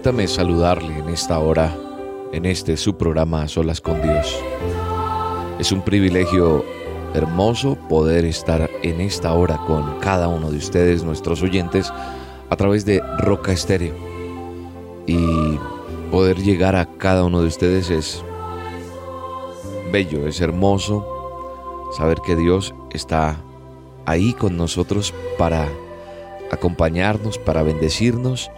Permítame saludarle en esta hora, en este su programa Solas con Dios. Es un privilegio hermoso poder estar en esta hora con cada uno de ustedes, nuestros oyentes, a través de Roca Estéreo. Y poder llegar a cada uno de ustedes es bello, es hermoso saber que Dios está ahí con nosotros para acompañarnos, para bendecirnos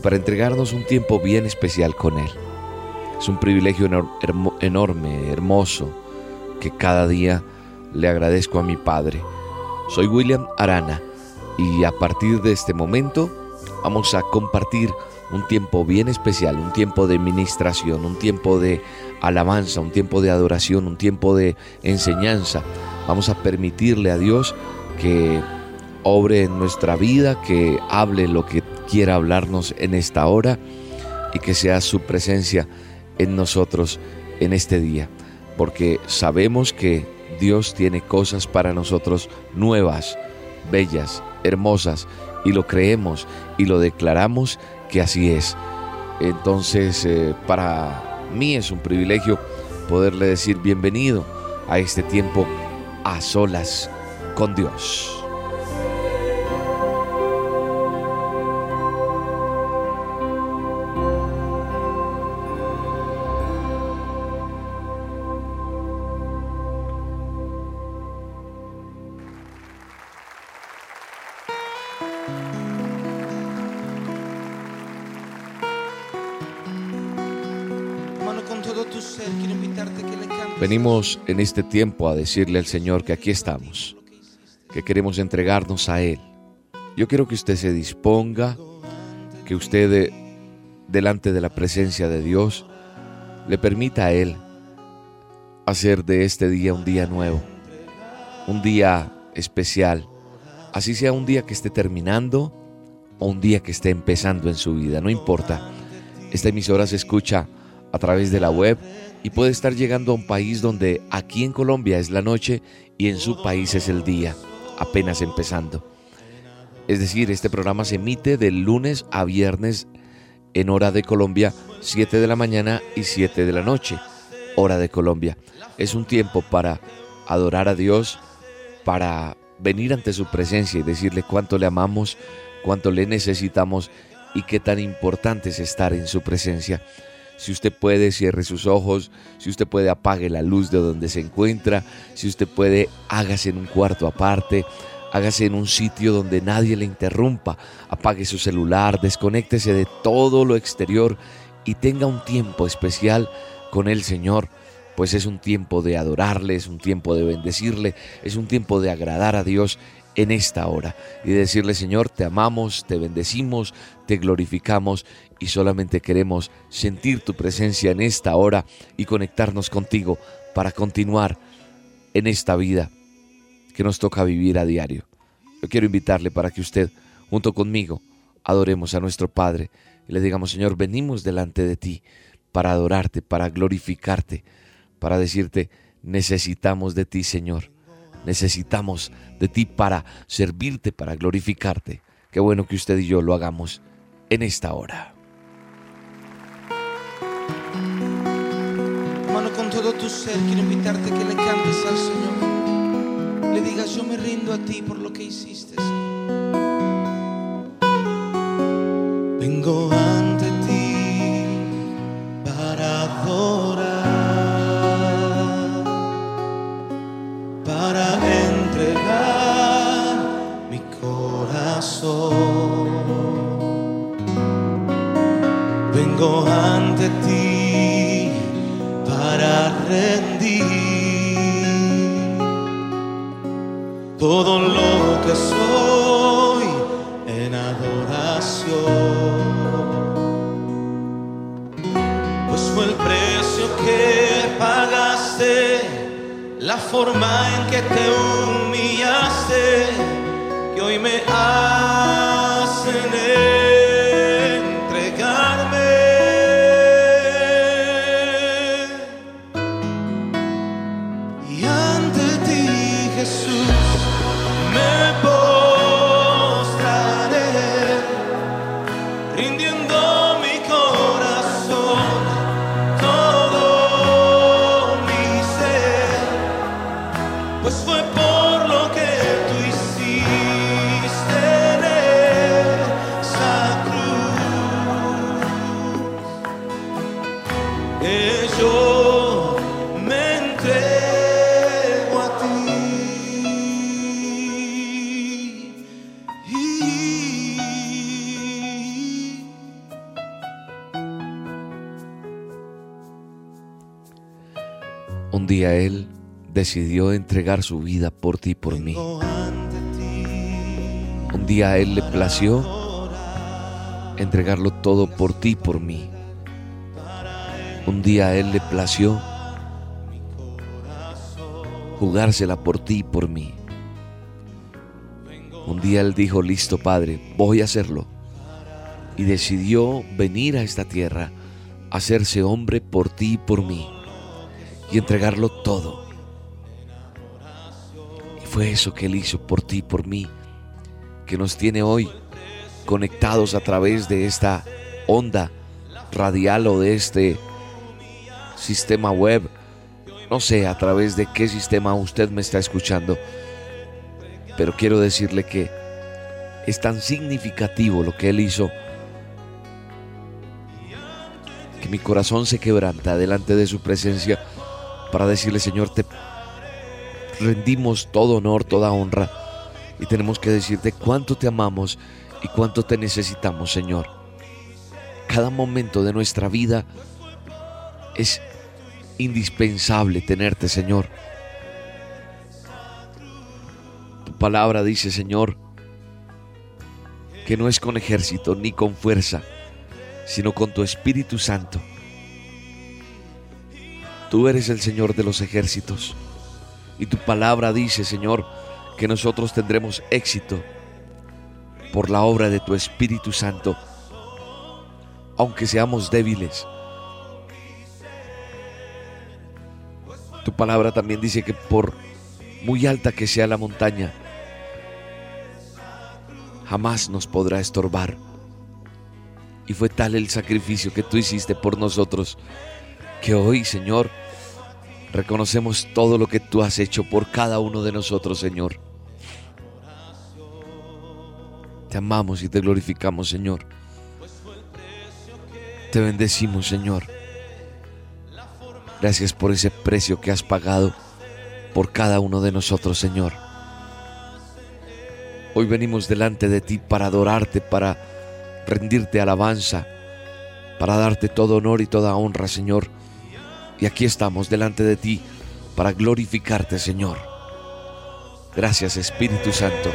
para entregarnos un tiempo bien especial con Él. Es un privilegio enorme, hermoso, que cada día le agradezco a mi Padre. Soy William Arana y a partir de este momento vamos a compartir un tiempo bien especial, un tiempo de ministración, un tiempo de alabanza, un tiempo de adoración, un tiempo de enseñanza. Vamos a permitirle a Dios que obre en nuestra vida, que hable lo que quiera hablarnos en esta hora y que sea su presencia en nosotros en este día, porque sabemos que Dios tiene cosas para nosotros nuevas, bellas, hermosas, y lo creemos y lo declaramos que así es. Entonces, eh, para mí es un privilegio poderle decir bienvenido a este tiempo a solas con Dios. Venimos en este tiempo a decirle al Señor que aquí estamos, que queremos entregarnos a Él. Yo quiero que usted se disponga, que usted delante de la presencia de Dios le permita a Él hacer de este día un día nuevo, un día especial, así sea un día que esté terminando o un día que esté empezando en su vida, no importa. Esta emisora se escucha a través de la web y puede estar llegando a un país donde aquí en Colombia es la noche y en su país es el día, apenas empezando. Es decir, este programa se emite de lunes a viernes en hora de Colombia, 7 de la mañana y 7 de la noche, hora de Colombia. Es un tiempo para adorar a Dios, para venir ante su presencia y decirle cuánto le amamos, cuánto le necesitamos y qué tan importante es estar en su presencia. Si usted puede, cierre sus ojos. Si usted puede, apague la luz de donde se encuentra. Si usted puede, hágase en un cuarto aparte. Hágase en un sitio donde nadie le interrumpa. Apague su celular, desconéctese de todo lo exterior y tenga un tiempo especial con el Señor pues es un tiempo de adorarle, es un tiempo de bendecirle, es un tiempo de agradar a Dios en esta hora y decirle Señor, te amamos, te bendecimos, te glorificamos y solamente queremos sentir tu presencia en esta hora y conectarnos contigo para continuar en esta vida que nos toca vivir a diario. Yo quiero invitarle para que usted, junto conmigo, adoremos a nuestro Padre y le digamos, Señor, venimos delante de ti para adorarte, para glorificarte, para decirte, necesitamos de ti, Señor. Necesitamos de ti para servirte, para glorificarte. Qué bueno que usted y yo lo hagamos en esta hora. Hermano, con todo tu ser quiero invitarte que le cantes al Señor. Le digas, yo me rindo a ti por lo que hiciste. Vengo ante rendí. Todo lo que soy en adoración. Pues fue el precio que pagaste, la forma en que te humillaste, que hoy me hacen. Decidió entregar su vida por ti y por mí. Un día a Él le plació entregarlo todo por ti y por mí. Un día a Él le plació jugársela por ti y por mí. Un día Él dijo, listo Padre, voy a hacerlo. Y decidió venir a esta tierra, hacerse hombre por ti y por mí, y entregarlo todo. Fue eso que Él hizo por ti por mí, que nos tiene hoy conectados a través de esta onda radial o de este sistema web. No sé a través de qué sistema usted me está escuchando, pero quiero decirle que es tan significativo lo que Él hizo que mi corazón se quebranta delante de su presencia para decirle, Señor, te rendimos todo honor, toda honra y tenemos que decirte cuánto te amamos y cuánto te necesitamos, Señor. Cada momento de nuestra vida es indispensable tenerte, Señor. Tu palabra dice, Señor, que no es con ejército ni con fuerza, sino con tu Espíritu Santo. Tú eres el Señor de los ejércitos. Y tu palabra dice, Señor, que nosotros tendremos éxito por la obra de tu Espíritu Santo, aunque seamos débiles. Tu palabra también dice que por muy alta que sea la montaña, jamás nos podrá estorbar. Y fue tal el sacrificio que tú hiciste por nosotros, que hoy, Señor, reconocemos todo lo que tú has hecho por cada uno de nosotros, Señor. Te amamos y te glorificamos, Señor. Te bendecimos, Señor. Gracias por ese precio que has pagado por cada uno de nosotros, Señor. Hoy venimos delante de ti para adorarte, para rendirte alabanza, para darte todo honor y toda honra, Señor. Y aquí estamos delante de ti para glorificarte, Señor. Gracias, Espíritu Santo.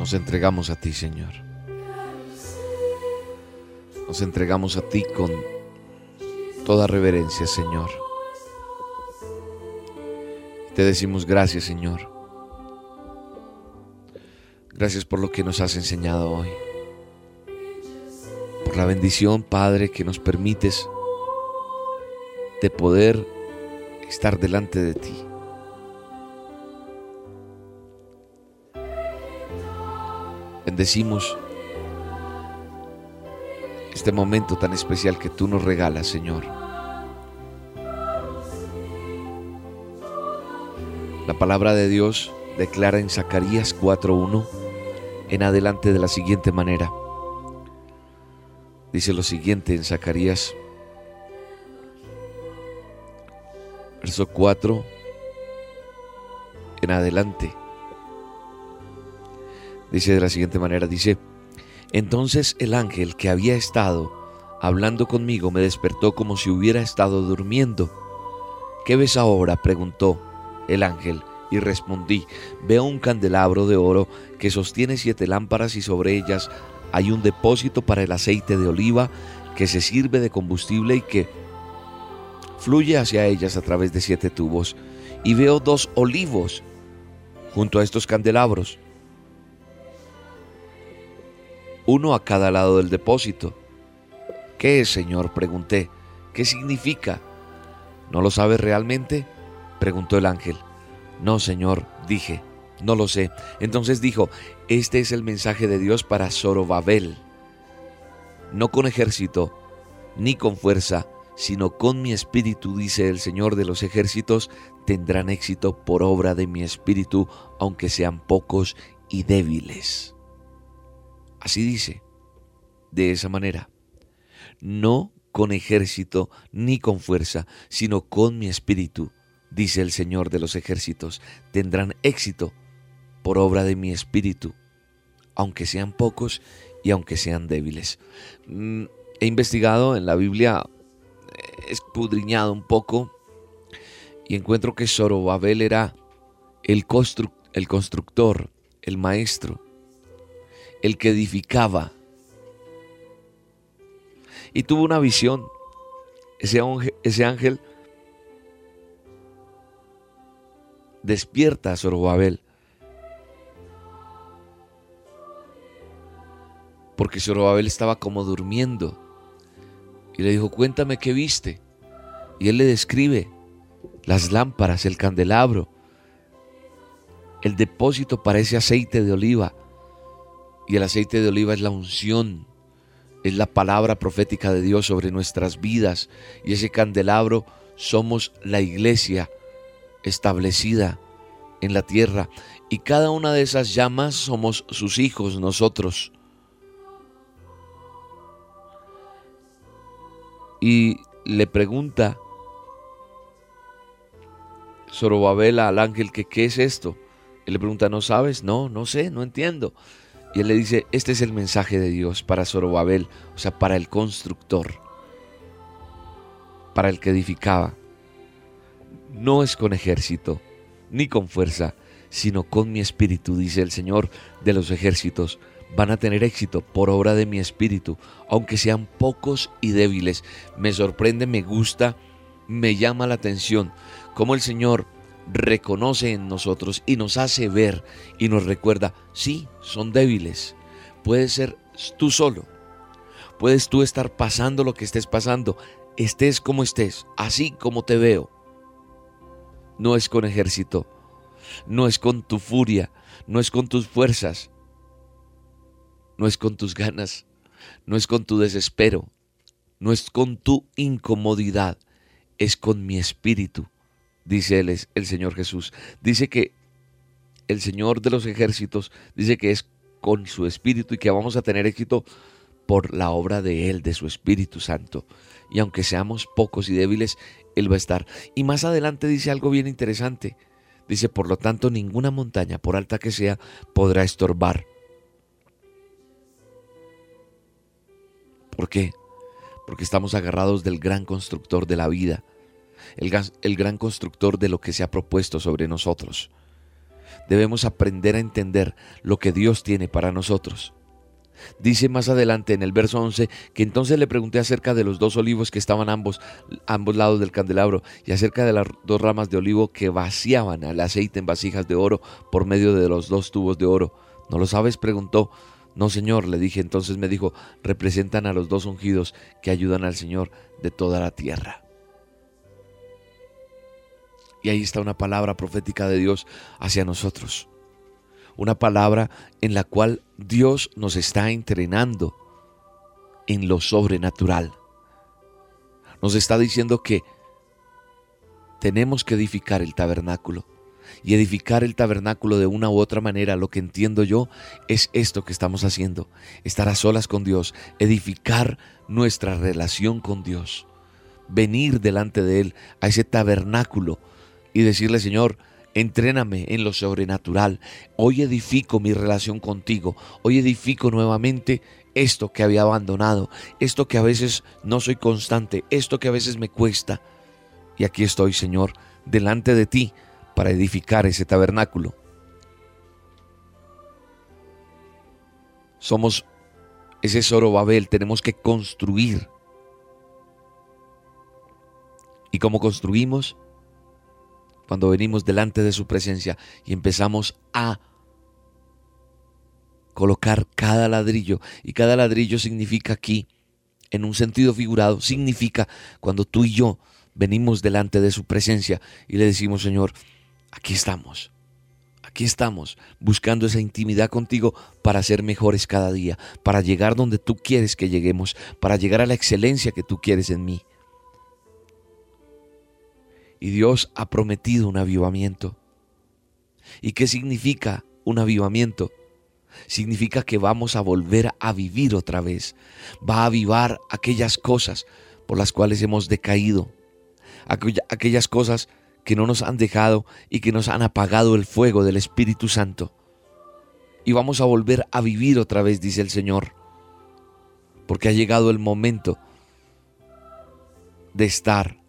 Nos entregamos a ti, Señor. Nos entregamos a ti con toda reverencia, Señor. Te decimos gracias, Señor. Gracias por lo que nos has enseñado hoy. Por la bendición, Padre, que nos permites de poder estar delante de ti. Bendecimos este momento tan especial que tú nos regalas, Señor. La palabra de Dios declara en Zacarías 4.1 en adelante de la siguiente manera. Dice lo siguiente en Zacarías, verso 4 en adelante. Dice de la siguiente manera, dice, entonces el ángel que había estado hablando conmigo me despertó como si hubiera estado durmiendo. ¿Qué ves ahora? preguntó el ángel y respondí, veo un candelabro de oro que sostiene siete lámparas y sobre ellas hay un depósito para el aceite de oliva que se sirve de combustible y que fluye hacia ellas a través de siete tubos. Y veo dos olivos junto a estos candelabros uno a cada lado del depósito. ¿Qué es, Señor? pregunté. ¿Qué significa? ¿No lo sabes realmente? preguntó el ángel. No, Señor, dije, no lo sé. Entonces dijo, este es el mensaje de Dios para Zorobabel. No con ejército, ni con fuerza, sino con mi espíritu, dice el Señor de los ejércitos, tendrán éxito por obra de mi espíritu, aunque sean pocos y débiles. Así dice, de esa manera, no con ejército ni con fuerza, sino con mi espíritu, dice el Señor de los ejércitos, tendrán éxito por obra de mi espíritu, aunque sean pocos y aunque sean débiles. Mm, he investigado en la Biblia, he escudriñado un poco y encuentro que Zorobabel era el, el constructor, el maestro, el que edificaba. Y tuvo una visión. Ese ángel, despierta a Zorobabel. Porque Zorobabel estaba como durmiendo. Y le dijo, cuéntame qué viste. Y él le describe las lámparas, el candelabro, el depósito para ese aceite de oliva, y el aceite de oliva es la unción, es la palabra profética de Dios sobre nuestras vidas. Y ese candelabro somos la iglesia establecida en la tierra. Y cada una de esas llamas somos sus hijos nosotros. Y le pregunta Zorobabel al ángel que qué es esto. Él le pregunta, ¿no sabes? No, no sé, no entiendo. Y él le dice, este es el mensaje de Dios para Zorobabel, o sea, para el constructor, para el que edificaba. No es con ejército, ni con fuerza, sino con mi espíritu, dice el Señor de los ejércitos. Van a tener éxito por obra de mi espíritu, aunque sean pocos y débiles. Me sorprende, me gusta, me llama la atención cómo el Señor reconoce en nosotros y nos hace ver y nos recuerda, sí, son débiles. Puedes ser tú solo. Puedes tú estar pasando lo que estés pasando, estés como estés, así como te veo. No es con ejército, no es con tu furia, no es con tus fuerzas, no es con tus ganas, no es con tu desespero, no es con tu incomodidad, es con mi espíritu dice el, el Señor Jesús. Dice que el Señor de los ejércitos dice que es con su espíritu y que vamos a tener éxito por la obra de Él, de su Espíritu Santo. Y aunque seamos pocos y débiles, Él va a estar. Y más adelante dice algo bien interesante. Dice, por lo tanto, ninguna montaña, por alta que sea, podrá estorbar. ¿Por qué? Porque estamos agarrados del gran constructor de la vida, el, gran constructor de lo que se ha propuesto sobre nosotros. debemos aprender a entender lo que Dios tiene para nosotros. Dice más adelante en el verso 11 que entonces le pregunté acerca de los dos olivos que estaban ambos, ambos lados del candelabro y acerca de las dos ramas de olivo que vaciaban el aceite en vasijas de oro por medio de los dos tubos de oro. ¿No lo sabes? preguntó. No, Señor, le dije. Entonces me dijo, representan a los dos ungidos que ayudan al Señor de toda la tierra. Y ahí está una palabra profética de Dios hacia nosotros una palabra en la cual Dios nos está entrenando en lo sobrenatural. Nos está diciendo que tenemos que edificar el tabernáculo. Y edificar el tabernáculo de una u otra manera, lo que entiendo yo, es esto que estamos haciendo. Estar a solas con Dios, edificar nuestra relación con Dios. Venir delante de Él a ese tabernáculo y decirle, Señor, Entréname en lo sobrenatural. Hoy edifico mi relación contigo. Hoy edifico nuevamente esto que había abandonado, esto que a veces no soy constante, esto que a veces me cuesta. Y aquí estoy, Señor, delante de ti para edificar ese tabernáculo. Somos ese Babel, tenemos que construir. ¿Y cómo construimos? Cuando venimos delante de su presencia y empezamos a colocar cada ladrillo. Y cada ladrillo significa aquí, en un sentido figurado, significa cuando tú y yo venimos delante de su presencia y le decimos, Señor, aquí estamos. Aquí estamos buscando esa intimidad contigo para ser mejores cada día, para llegar donde tú quieres que lleguemos, para llegar a la excelencia que tú quieres en mí y Dios ha prometido un avivamiento. ¿Y qué significa un avivamiento? Significa que vamos a volver a vivir otra vez. Va a avivar aquellas cosas por las cuales hemos decaído. Aquellas cosas que no nos han dejado y que nos han apagado el fuego del Espíritu Santo. Y vamos a volver a vivir otra vez, dice el Señor. Porque ha llegado el momento de estar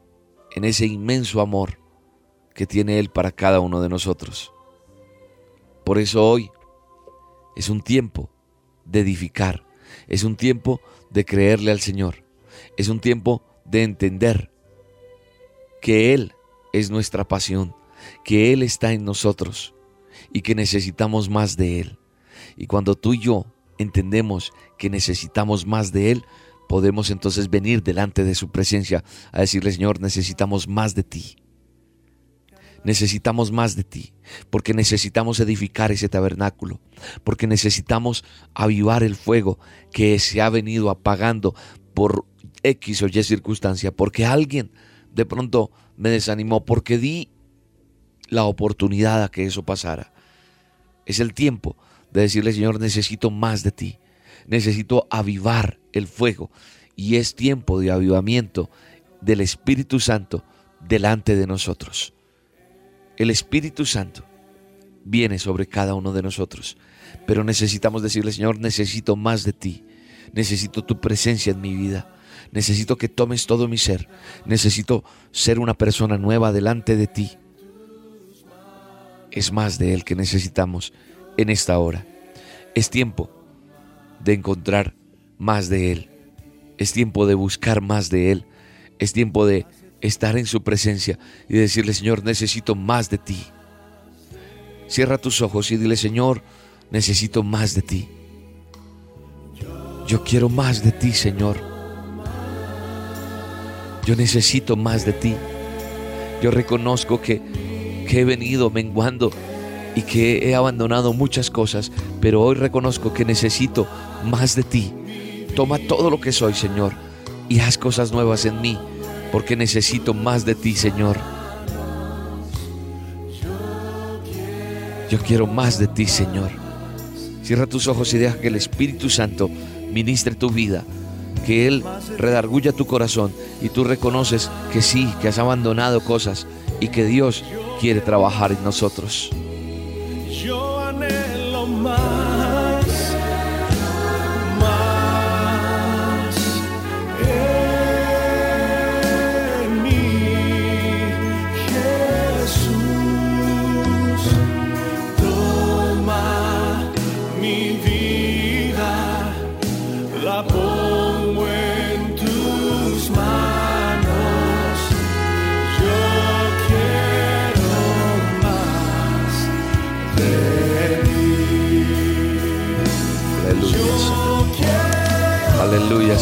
en ese inmenso amor que tiene Él para cada uno de nosotros. Por eso hoy es un tiempo de edificar, es un tiempo de creerle al Señor, es un tiempo de entender que Él es nuestra pasión, que Él está en nosotros y que necesitamos más de Él. Y cuando tú y yo entendemos que necesitamos más de Él, podemos entonces venir delante de su presencia a decirle, Señor, necesitamos más de ti. Necesitamos más de ti, porque necesitamos edificar ese tabernáculo, porque necesitamos avivar el fuego que se ha venido apagando por X o Y circunstancia, porque alguien de pronto me desanimó, porque di la oportunidad a que eso pasara. Es el tiempo de decirle, Señor, necesito más de ti necesito avivar el fuego y es tiempo de avivamiento del Espíritu Santo delante de nosotros. El Espíritu Santo viene sobre cada uno de nosotros, pero necesitamos decirle, Señor, necesito más de ti, necesito tu presencia en mi vida, necesito que tomes todo mi ser, necesito ser una persona nueva delante de ti. Es más de Él que necesitamos en esta hora. Es tiempo de encontrar más de Él. Es tiempo de buscar más de Él. Es tiempo de estar en su presencia y decirle, Señor, necesito más de ti. Cierra tus ojos y dile, Señor, necesito más de ti. Yo quiero más de ti, Señor. Yo necesito más de ti. Yo reconozco que, he venido menguando y que he abandonado muchas cosas, pero hoy reconozco que necesito más de ti. Toma todo lo que soy, Señor, y haz cosas nuevas en mí, porque necesito más de ti, Señor. Yo quiero más de ti, Señor. Cierra tus ojos y deja que el Espíritu Santo ministre tu vida, que Él redarguya tu corazón y tú reconoces que sí, que has abandonado cosas y que Dios quiere trabajar en nosotros.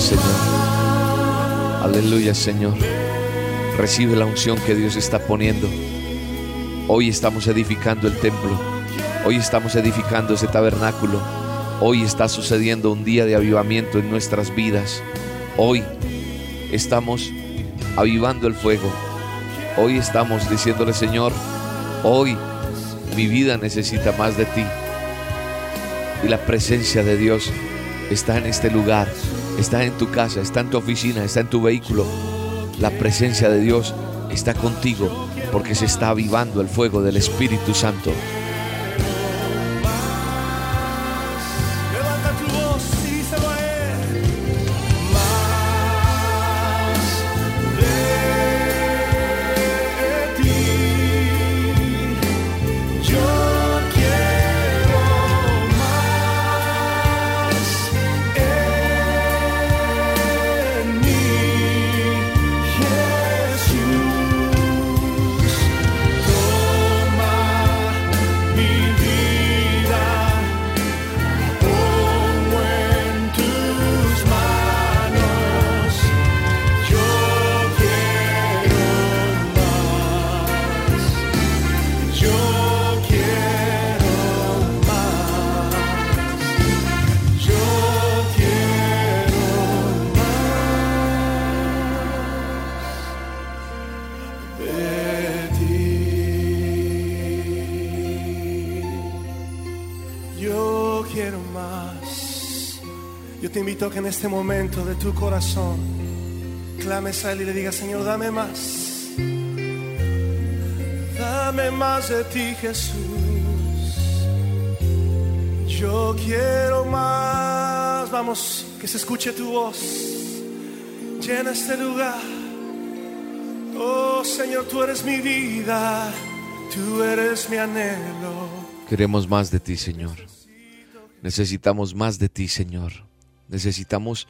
Señor. Aleluya, Señor. Recibe la unción que Dios está poniendo. Hoy estamos edificando el templo. Hoy estamos edificando ese tabernáculo. Hoy está sucediendo un día de avivamiento en nuestras vidas. Hoy estamos avivando el fuego. Hoy estamos diciéndole, Señor, hoy mi vida necesita más de ti. Y la presencia de Dios está en este lugar, está en tu casa, está en tu oficina, está en tu vehículo. La presencia de Dios está contigo porque se está avivando el fuego del Espíritu Santo. Invito que en este momento de tu corazón clames a Él y le digas, Señor, dame más. Dame más de ti, Jesús. Yo quiero más. Vamos, que se escuche tu voz. Llena este lugar. Oh Señor, tú eres mi vida. Tú eres mi anhelo. Queremos más de ti, Señor. Necesitamos más de ti, Señor. Necesitamos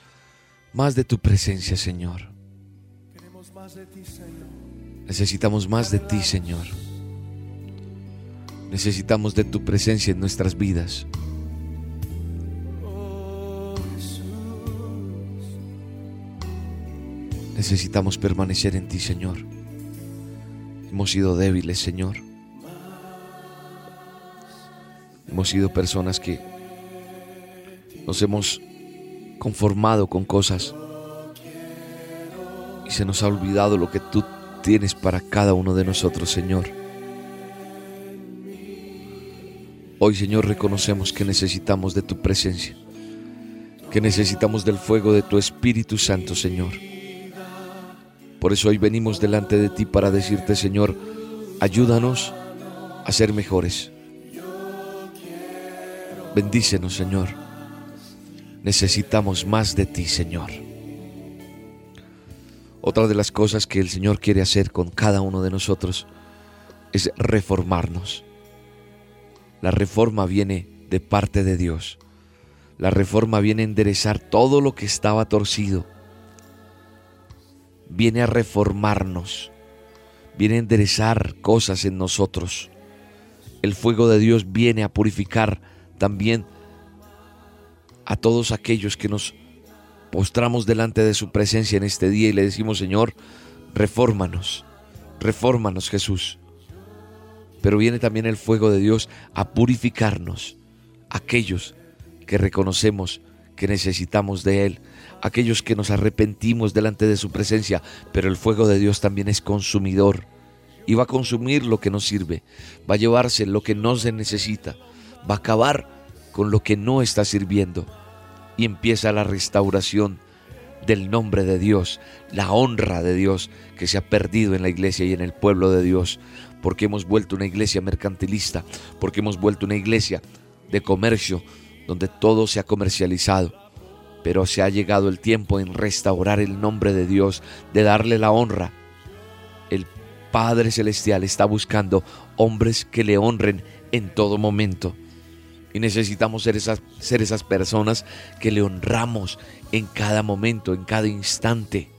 más de tu presencia, Señor. Necesitamos más de ti, Señor. Necesitamos de tu presencia en nuestras vidas. Necesitamos permanecer en ti, Señor. Hemos sido débiles, Señor. Hemos sido personas que nos hemos conformado con cosas y se nos ha olvidado lo que tú tienes para cada uno de nosotros, Señor. Hoy, Señor, reconocemos que necesitamos de tu presencia, que necesitamos del fuego de tu Espíritu Santo, Señor. Por eso hoy venimos delante de ti para decirte, Señor, ayúdanos a ser mejores. Bendícenos, Señor. Necesitamos más de ti, Señor. Otra de las cosas que el Señor quiere hacer con cada uno de nosotros es reformarnos. La reforma viene de parte de Dios. La reforma viene a enderezar todo lo que estaba torcido. Viene a reformarnos. Viene a enderezar cosas en nosotros. El fuego de Dios viene a purificar también a todos aquellos que nos postramos delante de su presencia en este día y le decimos, Señor, refórmanos, refórmanos Jesús. Pero viene también el fuego de Dios a purificarnos, aquellos que reconocemos que necesitamos de Él, aquellos que nos arrepentimos delante de su presencia, pero el fuego de Dios también es consumidor y va a consumir lo que no sirve, va a llevarse lo que no se necesita, va a acabar con lo que no está sirviendo y empieza la restauración del nombre de Dios, la honra de Dios que se ha perdido en la iglesia y en el pueblo de Dios, porque hemos vuelto una iglesia mercantilista, porque hemos vuelto una iglesia de comercio donde todo se ha comercializado. Pero se ha llegado el tiempo en restaurar el nombre de Dios, de darle la honra. El Padre Celestial está buscando hombres que le honren en todo momento. Y necesitamos ser esas, ser esas personas que le honramos en cada momento, en cada instante.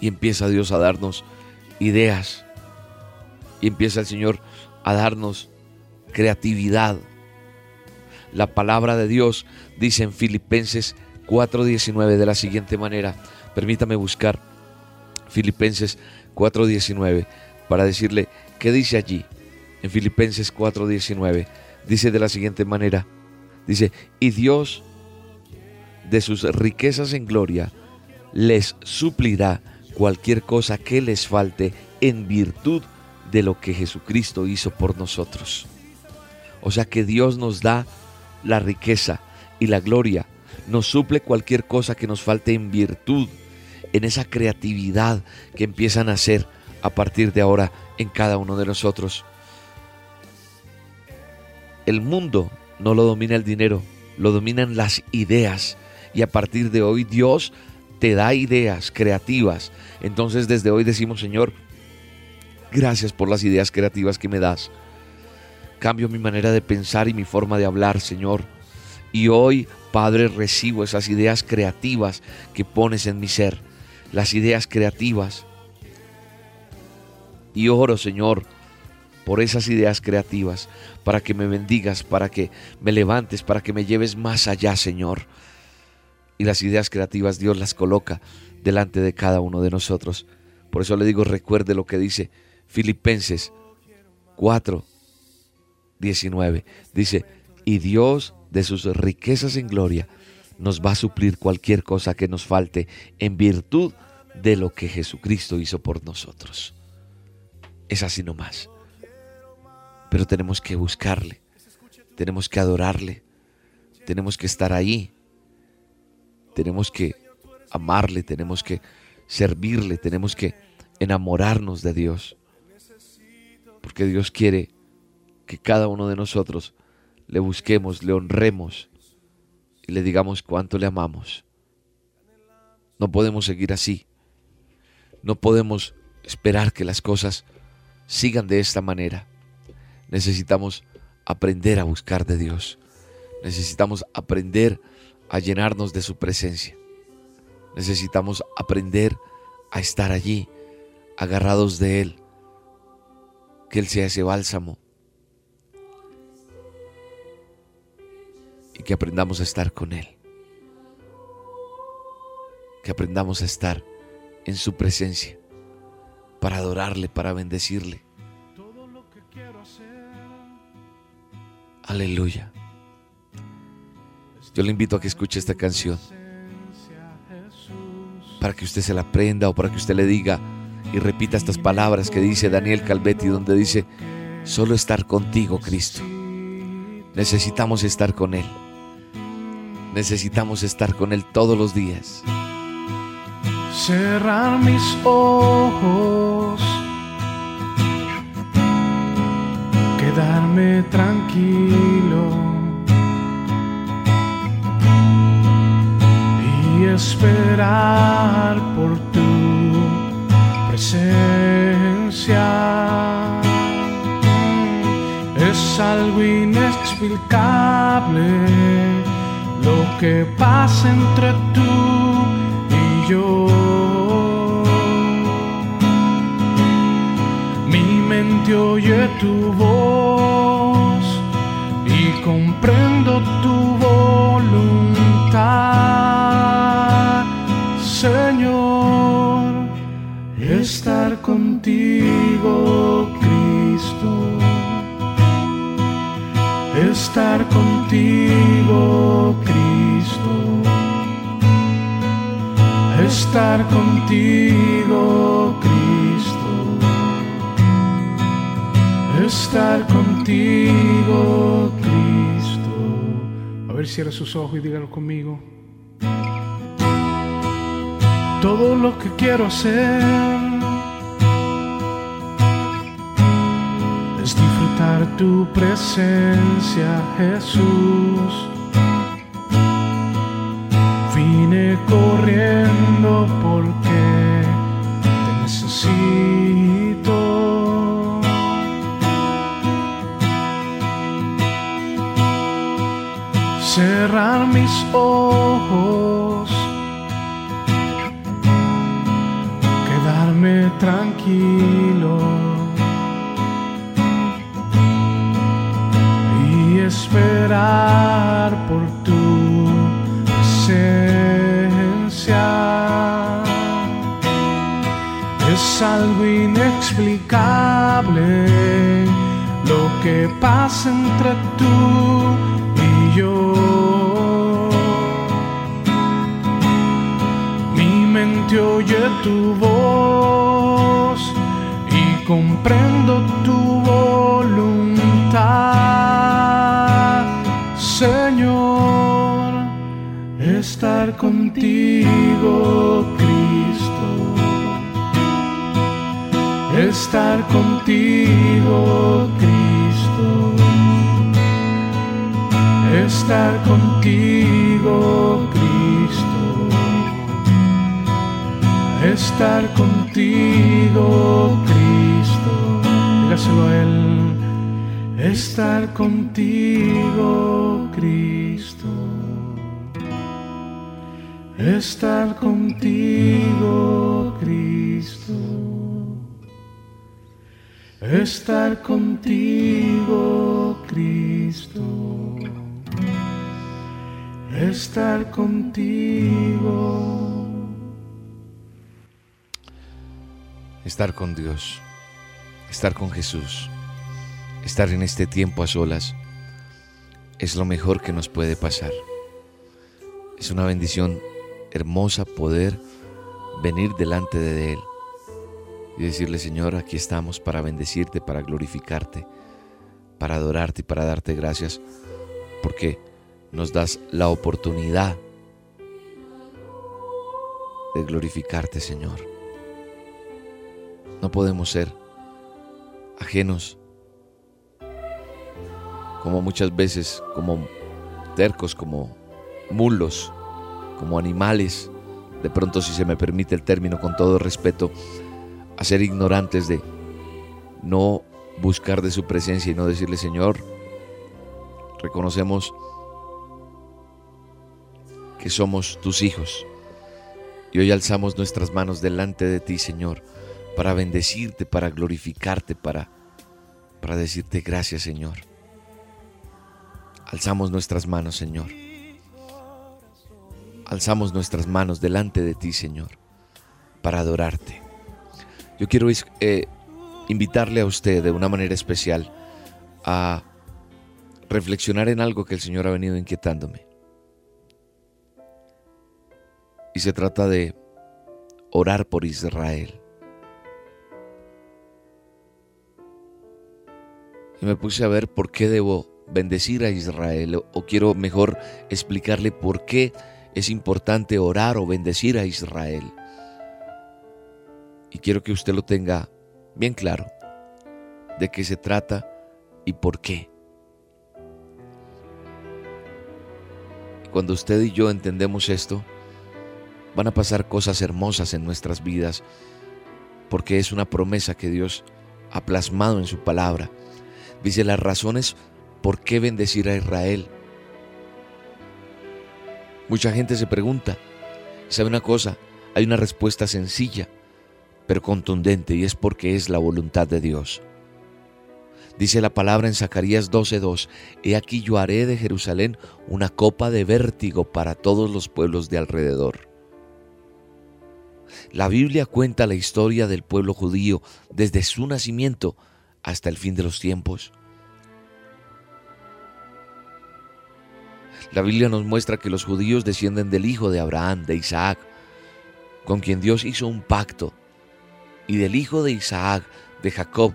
Y empieza Dios a darnos ideas. Y empieza el Señor a darnos creatividad. La palabra de Dios dice en Filipenses 4:19 de la siguiente manera. Permítame buscar Filipenses 4:19 para decirle qué dice allí. En Filipenses 4:19 dice de la siguiente manera. Dice, y Dios de sus riquezas en gloria les suplirá cualquier cosa que les falte en virtud de lo que Jesucristo hizo por nosotros. O sea que Dios nos da la riqueza y la gloria, nos suple cualquier cosa que nos falte en virtud, en esa creatividad que empiezan a hacer a partir de ahora en cada uno de nosotros. El mundo no lo domina el dinero, lo dominan las ideas y a partir de hoy Dios te da ideas creativas. Entonces desde hoy decimos, Señor, gracias por las ideas creativas que me das. Cambio mi manera de pensar y mi forma de hablar, Señor. Y hoy, Padre, recibo esas ideas creativas que pones en mi ser. Las ideas creativas. Y oro, Señor, por esas ideas creativas, para que me bendigas, para que me levantes, para que me lleves más allá, Señor. Y las ideas creativas Dios las coloca delante de cada uno de nosotros. Por eso le digo, recuerde lo que dice Filipenses 4, 19. Dice, y Dios de sus riquezas en gloria nos va a suplir cualquier cosa que nos falte en virtud de lo que Jesucristo hizo por nosotros. Es así nomás. Pero tenemos que buscarle, tenemos que adorarle, tenemos que estar ahí, tenemos que amarle, tenemos que servirle, tenemos que enamorarnos de Dios. Porque Dios quiere que cada uno de nosotros le busquemos, le honremos y le digamos cuánto le amamos. No podemos seguir así. No podemos esperar que las cosas sigan de esta manera. Necesitamos aprender a buscar de Dios. Necesitamos aprender a llenarnos de su presencia. Necesitamos aprender a estar allí, agarrados de Él. Que Él sea ese bálsamo. Y que aprendamos a estar con Él. Que aprendamos a estar en su presencia para adorarle, para bendecirle. Aleluya. Yo le invito a que escuche esta canción para que usted se la aprenda o para que usted le diga y repita estas palabras que dice Daniel Calvetti, donde dice, solo estar contigo, Cristo. Necesitamos estar con Él. Necesitamos estar con Él todos los días. Cerrar mis ojos quedarme tranquilo y esperar por tu presencia. Es algo inexplicable lo que pasa entre tú y yo. Tu voz y comprendo tu voluntad, Señor, estar contigo, Cristo, estar contigo, Cristo, estar contigo, estar contigo, Cristo. A ver, cierra sus ojos y dígalo conmigo. Todo lo que quiero hacer es disfrutar tu presencia, Jesús. Vine corriendo porque te necesito cerrar mis ojos, quedarme tranquilo y esperar por tu presencia. Es algo inexplicable lo que pasa entre tú oye tu voz y comprendo tu voluntad, Señor, estar contigo, Cristo estar contigo, Cristo. Estar contigo, Cristo. Estar contigo, Cristo. Dígaselo a Él. Estar contigo, Cristo. Estar contigo, Cristo estar contigo, Cristo. Estar contigo. Estar con Dios, estar con Jesús, estar en este tiempo a solas, es lo mejor que nos puede pasar. Es una bendición hermosa poder venir delante de Él y decirle, Señor, aquí estamos para bendecirte, para glorificarte, para adorarte y para darte gracias, porque nos das la oportunidad de glorificarte, Señor. No podemos ser ajenos, como muchas veces, como tercos, como mulos, como animales, de pronto si se me permite el término con todo respeto, a ser ignorantes de no buscar de su presencia y no decirle, Señor, reconocemos que somos tus hijos y hoy alzamos nuestras manos delante de ti, Señor, para bendecirte, para glorificarte, para, para decirte gracias, Señor. Alzamos nuestras manos, Señor. Alzamos nuestras manos delante de ti, Señor, para adorarte. Yo quiero eh, invitarle a usted de una manera especial a reflexionar en algo que el Señor ha venido inquietándome. Y se trata de orar por Israel. Y me puse a ver por qué debo bendecir a Israel o quiero mejor explicarle por qué es importante orar o bendecir a Israel. Y quiero que usted lo tenga bien claro de qué se trata y por qué. Cuando usted y yo entendemos esto, van a pasar cosas hermosas en nuestras vidas, porque es una promesa que Dios ha plasmado en su palabra. Dice las razones por qué bendecir a Israel. Mucha gente se pregunta, ¿sabe una cosa? Hay una respuesta sencilla pero contundente y es porque es la voluntad de Dios. Dice la palabra en Zacarías 12:2, He aquí yo haré de Jerusalén una copa de vértigo para todos los pueblos de alrededor. La Biblia cuenta la historia del pueblo judío desde su nacimiento hasta el fin de los tiempos. La Biblia nos muestra que los judíos descienden del hijo de Abraham, de Isaac, con quien Dios hizo un pacto y del hijo de Isaac, de Jacob,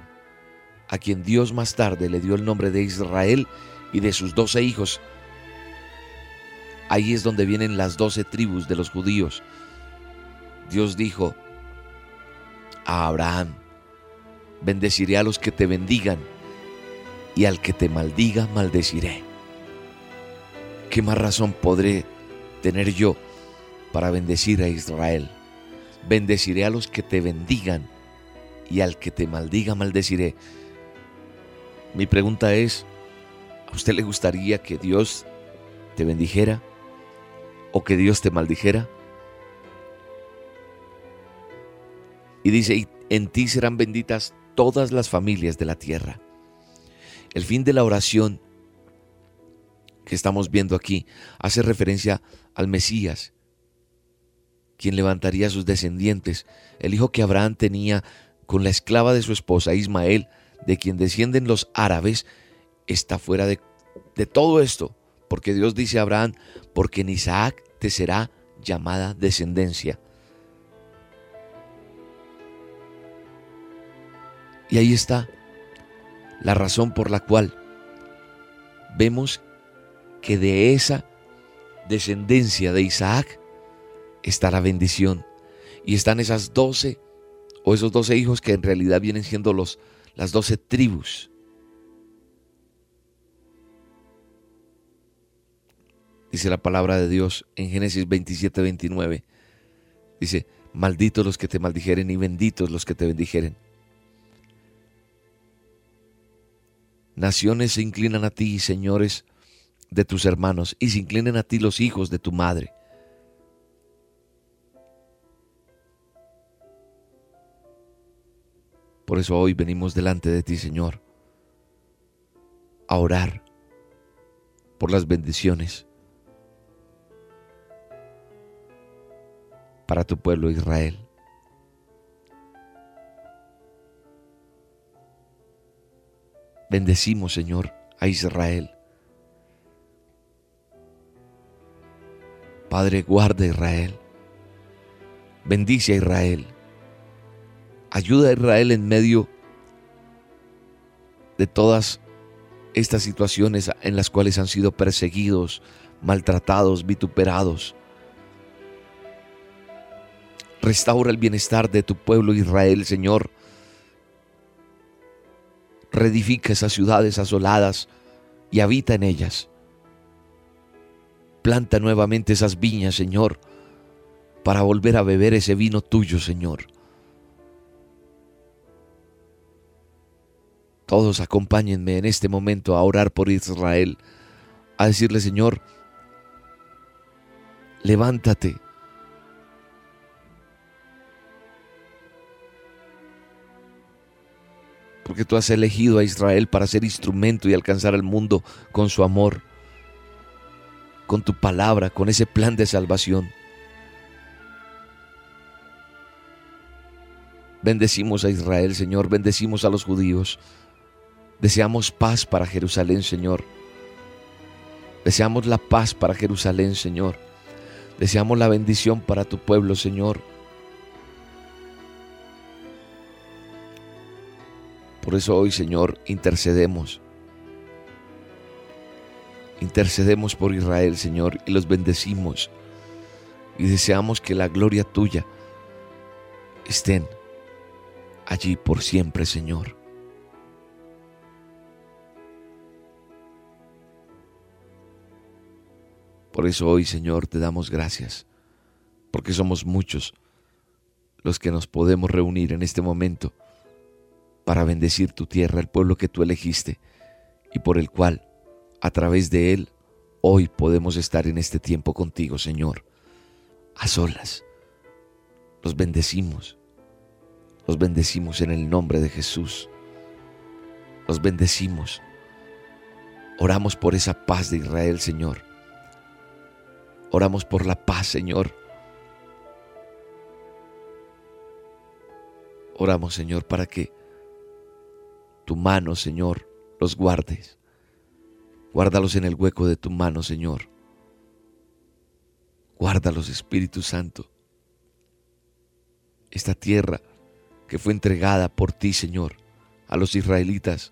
a quien Dios más tarde le dio el nombre de Israel y de sus doce hijos. Ahí es donde vienen las doce tribus de los judíos. Dios dijo a Abraham, bendeciré a los que te bendigan y al que te maldiga maldeciré. ¿Qué más razón podré tener yo para bendecir a Israel? Bendeciré a los que te bendigan y al que te maldiga maldeciré. Mi pregunta es, ¿a usted le gustaría que Dios te bendijera o que Dios te maldijera. Y dice, en ti serán benditas todas las familias de la tierra. El fin de la oración que estamos viendo aquí hace referencia al Mesías, quien levantaría a sus descendientes, el hijo que Abraham tenía con la esclava de su esposa Ismael, de quien descienden los árabes, está fuera de, todo esto, porque Dios dice a Abraham, porque en Isaac te será llamada descendencia. Y ahí está la razón por la cual vemos que de esa descendencia de Isaac está la bendición. Y están esas doce o esos doce hijos que en realidad vienen siendo los, las doce tribus. Dice la palabra de Dios en Génesis 27, 29. Dice, malditos los que te maldijeren y benditos los que te bendijeren. Naciones se inclinan a ti, señores de tus hermanos, y se inclinen a ti los hijos de tu madre. Por eso hoy venimos delante de ti, Señor, a orar por las bendiciones para tu pueblo Israel. Bendecimos, Señor, a Israel. Padre, guarda a Israel. Bendice a Israel. Ayuda a Israel en medio de todas estas situaciones en las cuales han sido perseguidos, maltratados, vituperados. Restaura el bienestar de tu pueblo Israel, Señor reedifica esas ciudades asoladas y habita en ellas. Planta nuevamente esas viñas, Señor, para volver a beber ese vino tuyo, Señor. Todos acompáñenme en este momento a orar por Israel, a decirle, Señor, levántate porque tú has elegido a Israel para ser instrumento y alcanzar al mundo con su amor, con tu palabra, con ese plan de salvación. Bendecimos a Israel, Señor, bendecimos a los judíos. Deseamos paz para Jerusalén, Señor. Deseamos la paz para Jerusalén, Señor. Deseamos la bendición para tu pueblo, Señor. Por eso hoy, Señor, intercedemos. Intercedemos por Israel, Señor, y los bendecimos. Y deseamos que la gloria tuya estén allí por siempre, Señor. Por eso hoy, Señor, te damos gracias, porque somos muchos los que nos podemos reunir en este momento para bendecir tu tierra, el pueblo que tú elegiste y por el cual, a través de él, hoy podemos estar en este tiempo contigo, Señor, a solas. Los bendecimos, los bendecimos en el nombre de Jesús. Los bendecimos. Oramos por esa paz de Israel, Señor. Oramos por la paz, Señor. Oramos, Señor, para que tu mano, Señor, los guardes. Guárdalos en el hueco de tu mano, Señor. Guárdalos, Espíritu Santo. Esta tierra que fue entregada por ti, Señor, a los israelitas.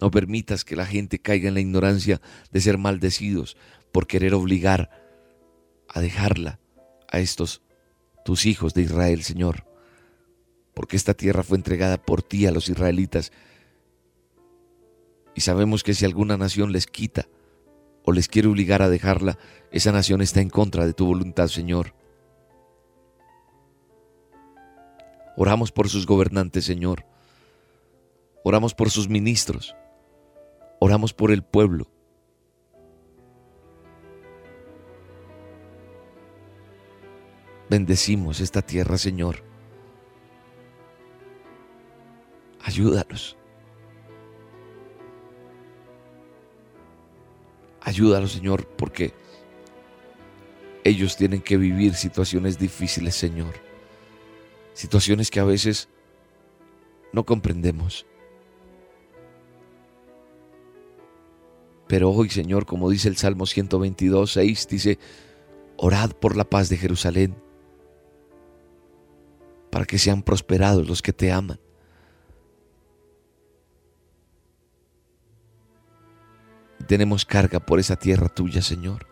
No permitas que la gente caiga en la ignorancia de ser maldecidos por querer obligar a dejarla a estos tus hijos de Israel, Señor porque esta tierra fue entregada por ti a los israelitas. Y sabemos que si alguna nación les quita o les quiere obligar a dejarla, esa nación está en contra de tu voluntad, Señor. Oramos por sus gobernantes, Señor. Oramos por sus ministros. Oramos por el pueblo. Bendecimos esta tierra, Señor. Ayúdalos. Ayúdalos, Señor, porque ellos tienen que vivir situaciones difíciles, Señor. Situaciones que a veces no comprendemos. Pero hoy, Señor, como dice el Salmo 122, 6, dice, orad por la paz de Jerusalén, para que sean prosperados los que te aman. Tenemos carga por esa tierra tuya, Señor.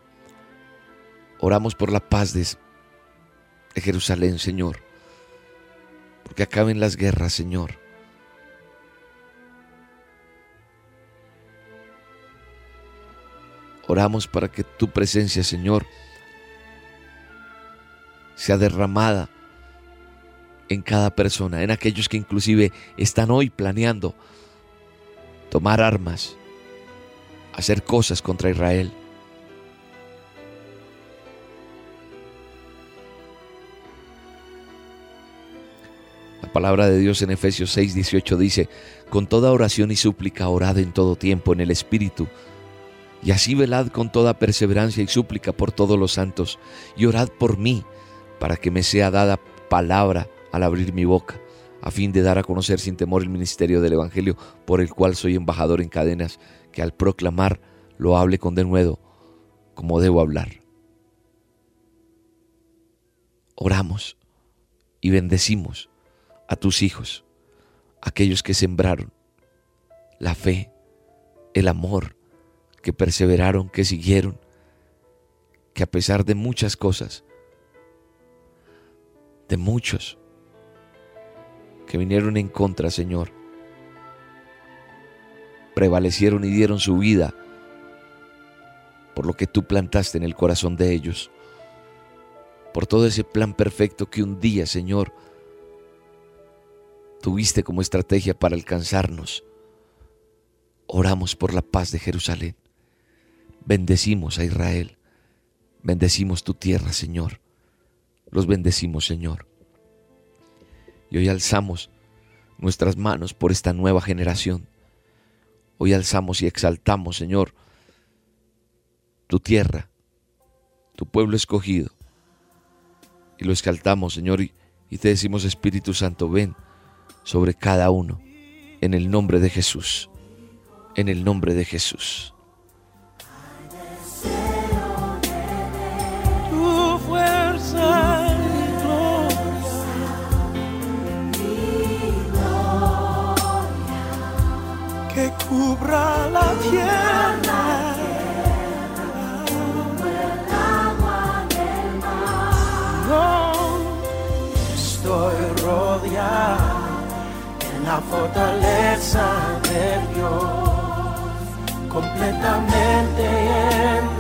Oramos por la paz de, Jerusalén, Señor. Porque acaben las guerras, Señor. Oramos para que tu presencia, Señor, sea derramada en cada persona, en aquellos que inclusive están hoy planeando tomar armas hacer cosas contra Israel. La palabra de Dios en Efesios 6, 18 dice, con toda oración y súplica orad en todo tiempo en el Espíritu, y así velad con toda perseverancia y súplica por todos los santos, y orad por mí, para que me sea dada palabra al abrir mi boca, a fin de dar a conocer sin temor el ministerio del Evangelio, por el cual soy embajador en cadenas, que al proclamar lo hable con denuedo como debo hablar. Oramos y bendecimos a tus hijos, aquellos que sembraron la fe, el amor, que perseveraron, que siguieron, que a pesar de muchas cosas, de muchos que vinieron en contra, Señor, prevalecieron y dieron su vida por lo que tú plantaste en el corazón de ellos, por todo ese plan perfecto que un día, Señor, tuviste como estrategia para alcanzarnos. Oramos por la paz de Jerusalén. Bendecimos a Israel. Bendecimos tu tierra, Señor. Los bendecimos, Señor. Y hoy alzamos nuestras manos por esta nueva generación. Hoy alzamos y exaltamos, Señor, tu tierra, tu pueblo escogido. Y lo exaltamos, Señor, y, te decimos, Espíritu Santo, ven sobre cada uno, en el nombre de Jesús, en el nombre de Jesús. Cubra la tierra. No estoy rodeado en la fortaleza de Dios, completamente entregado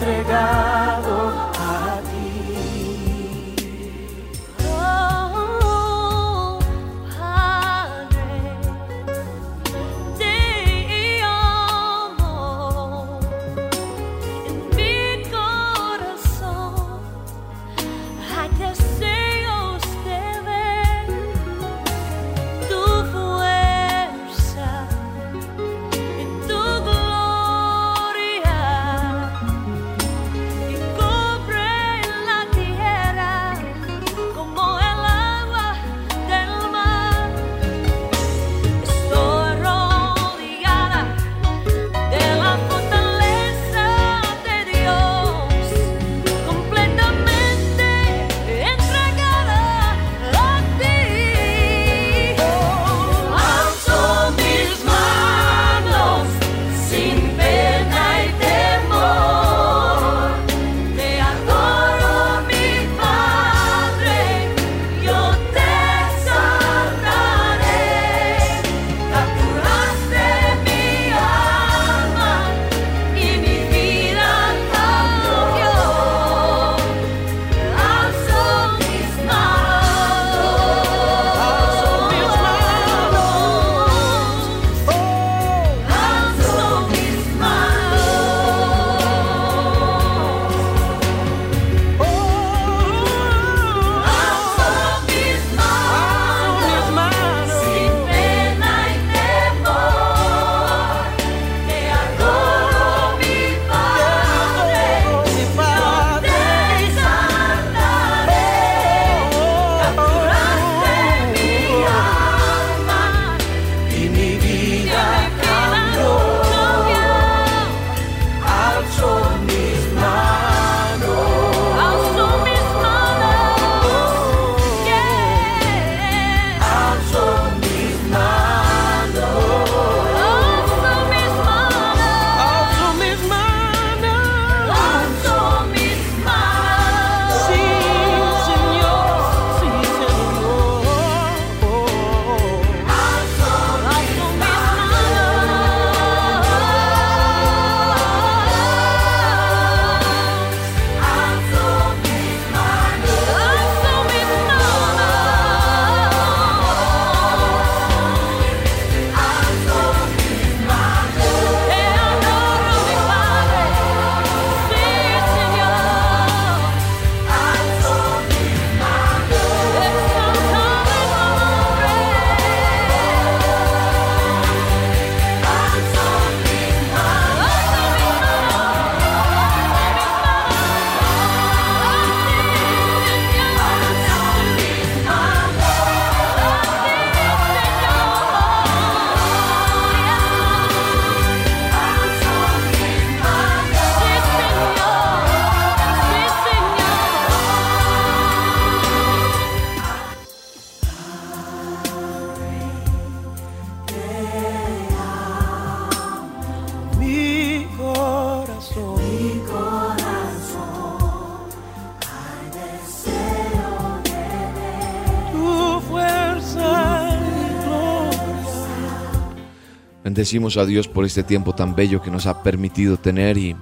Bendecimos a Dios por este tiempo tan bello que nos ha permitido tener y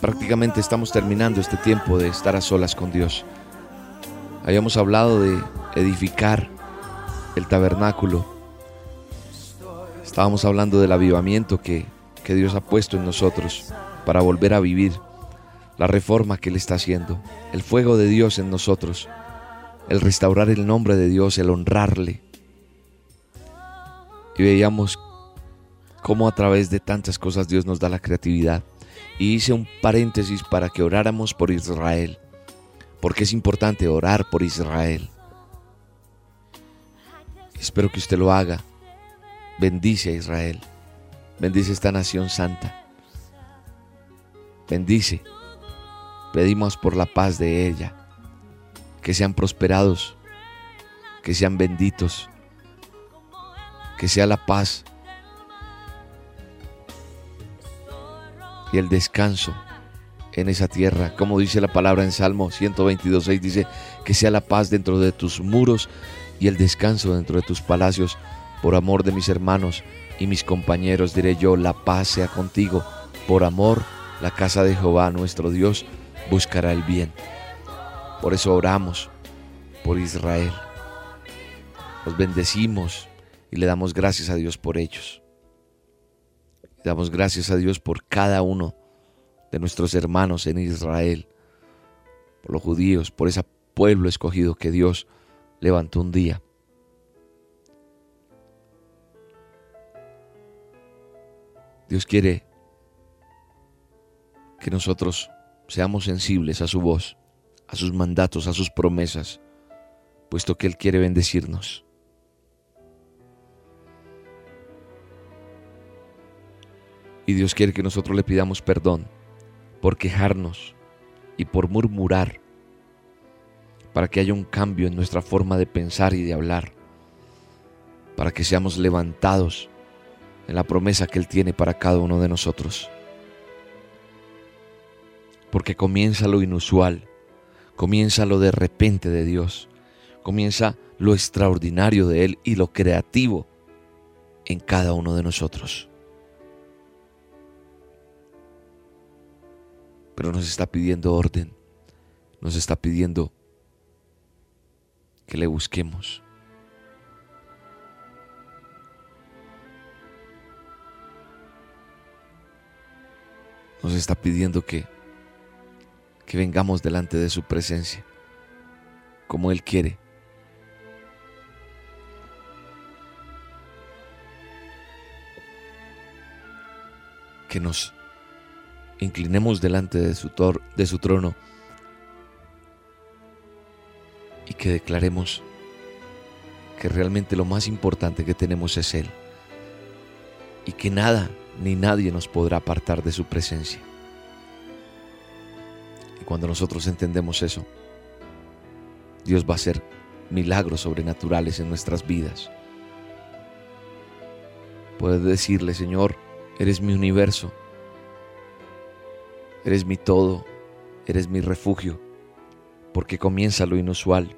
prácticamente estamos terminando este tiempo de estar a solas con Dios. Habíamos hablado de edificar el tabernáculo. Estábamos hablando del avivamiento que, que Dios ha puesto en nosotros para volver a vivir la reforma que Él está haciendo, el fuego de Dios en nosotros, el restaurar el nombre de Dios, el honrarle. Y veíamos cómo a través de tantas cosas Dios nos da la creatividad. Y hice un paréntesis para que oráramos por Israel, porque es importante orar por Israel. Espero que usted lo haga. Bendice a Israel. Bendice esta nación santa. Bendice. Pedimos por la paz de ella. Que sean prosperados. Que sean benditos. Que sea la paz y el descanso en esa tierra. Como dice la palabra en Salmo 122.6, dice, que sea la paz dentro de tus muros y el descanso dentro de tus palacios. Por amor de mis hermanos y mis compañeros diré yo, la paz sea contigo. Por amor, la casa de Jehová, nuestro Dios, buscará el bien. Por eso oramos por Israel. Los bendecimos y le damos gracias a Dios por ellos. Damos gracias a Dios por cada uno de nuestros hermanos en Israel, por los judíos, por ese pueblo escogido que Dios levantó un día. Dios quiere que nosotros seamos sensibles a su voz, a sus mandatos, a sus promesas, puesto que Él quiere bendecirnos. Y Dios quiere que nosotros le pidamos perdón por quejarnos y por murmurar, para que haya un cambio en nuestra forma de pensar y de hablar, para que seamos levantados en la promesa que Él tiene para cada uno de nosotros. Porque comienza lo inusual, comienza lo de repente de Dios, comienza lo extraordinario de Él y lo creativo en cada uno de nosotros. Pero nos está pidiendo orden, nos está pidiendo que le busquemos. Nos está pidiendo que, que vengamos delante de su presencia, como Él quiere. Que nos inclinemos delante de su, de su trono y que declaremos que realmente lo más importante que tenemos es Él y que nada ni nadie nos podrá apartar de su presencia. Y cuando nosotros entendemos eso, Dios va a hacer milagros sobrenaturales en nuestras vidas. Puedes decirle, Señor, eres mi universo Eres mi todo, eres mi refugio, porque comienza lo inusual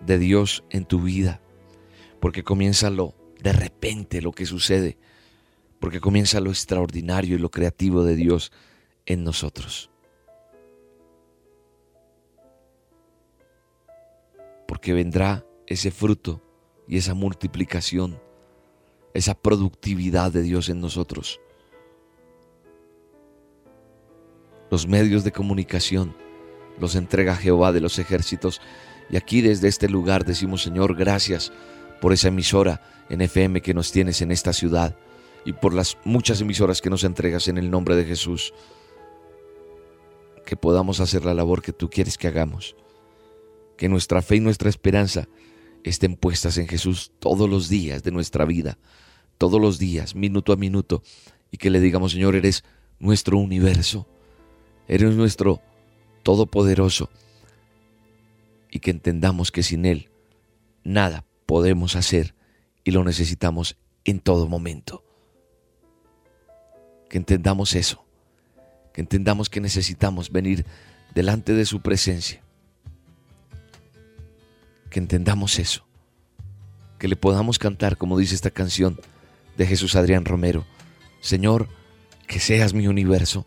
de Dios en tu vida, porque comienza lo de repente lo que sucede, porque comienza lo extraordinario y lo creativo de Dios en nosotros. Porque vendrá ese fruto y esa multiplicación, esa productividad de Dios en nosotros los medios de comunicación los entrega Jehová de los ejércitos. Y aquí desde este lugar decimos, Señor, gracias por esa emisora en FM que nos tienes en esta ciudad y por las muchas emisoras que nos entregas en el nombre de Jesús. Que podamos hacer la labor que tú quieres que hagamos. Que nuestra fe y nuestra esperanza estén puestas en Jesús todos los días de nuestra vida, todos los días, minuto a minuto, y que le digamos, Señor, eres nuestro universo Eres nuestro Todopoderoso y que entendamos que sin Él nada podemos hacer y lo necesitamos en todo momento. Que entendamos eso, que entendamos que necesitamos venir delante de su presencia. Que entendamos eso, que le podamos cantar, como dice esta canción, de Jesús Adrián Romero. Señor, que seas mi universo.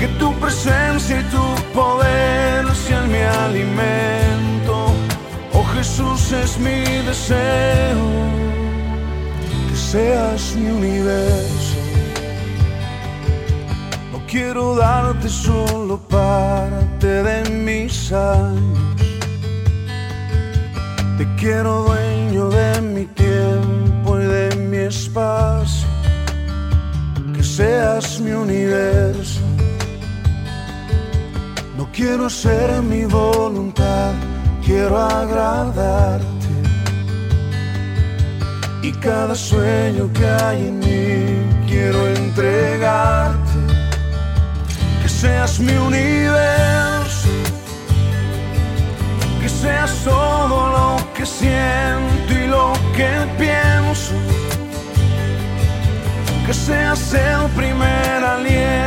Que tu presencia y tu poder sean mi alimento. Oh Jesús es mi deseo. Que seas mi universo. No quiero darte solo parte de mis años. Te quiero dueño de mi tiempo y de mi espacio. Que seas mi universo. Quiero hacer mi voluntad, quiero agradarte. Y cada sueño que hay en mí quiero entregarte. Que seas mi universo. Que seas todo lo que siento y lo que pienso. Que seas el primer aliento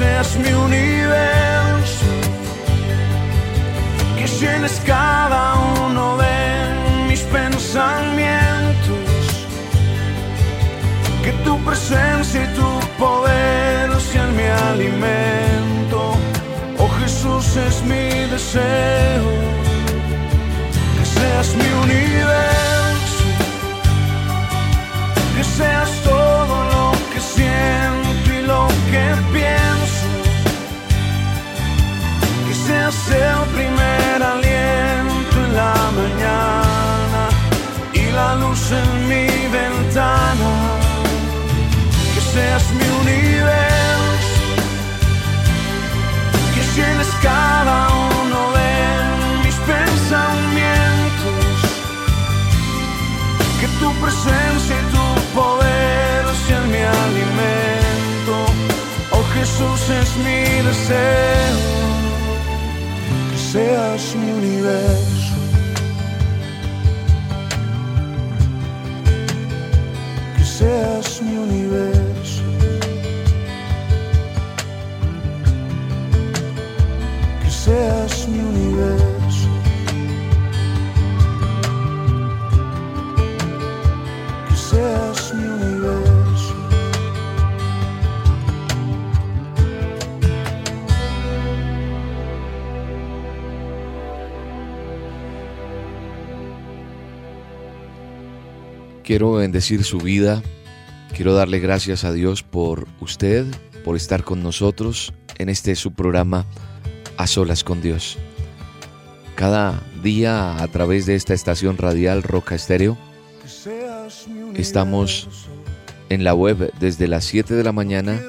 seas mi universo. Que llenes cada uno de mis pensamientos. Que tu presencia y tu poder sean mi alimento. Oh Jesús es mi deseo. Que seas mi universo. Que seas todo lo que siento y lo que pienso. El primer aliento en la mañana y la luz en mi ventana. Que seas mi universo. Que llenes cada uno de mis pensamientos. Que tu presencia y tu poder sean mi alimento. Oh Jesús es mi deseo. Seas mi universo. Que seas mi universo. Quiero bendecir su vida. Quiero darle gracias a Dios por usted, por estar con nosotros en este su programa A Solas con Dios. Cada día a través de esta estación radial Roca Estéreo estamos en la web desde las 7 de la mañana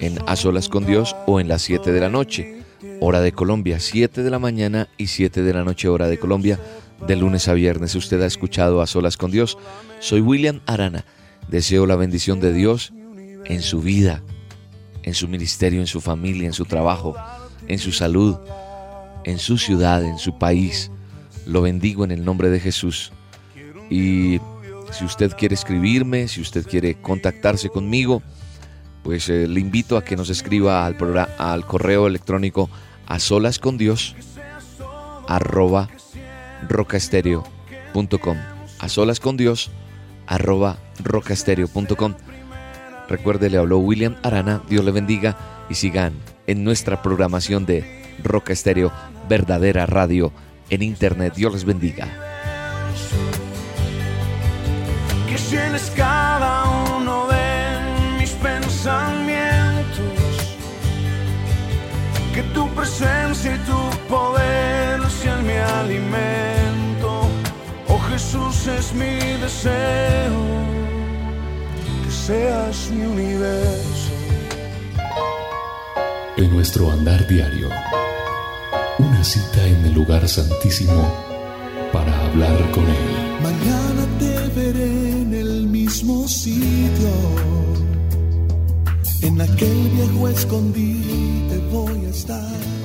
en A Solas con Dios o en las 7 de la noche, hora de Colombia, 7 de la mañana y 7 de la noche, hora de Colombia, de lunes a viernes. Usted ha escuchado A Solas con Dios. Soy William Arana. Deseo la bendición de Dios en su vida, en su ministerio, en su familia, en su trabajo, en su salud, en su ciudad, en su país. Lo bendigo en el nombre de Jesús. Y si usted quiere escribirme, si usted quiere contactarse conmigo, pues eh, le invito a que nos escriba al, al correo electrónico a solas con Dios arroba rocaestereo.com a solas con Dios arroba rocaestereo.com Recuerde, le habló William Arana, Dios le bendiga y sigan en nuestra programación de Roca Estéreo, verdadera radio en internet. Dios les bendiga. Que cada uno de mis pensamientos, que tu presencia y tu poder sean mi alimento. Oh Jesús es mi deseo, que seas mi universo. En nuestro andar diario una cita en el lugar santísimo para hablar con Él. Mañana te veré en el mismo sitio, en aquel viejo escondite voy a estar.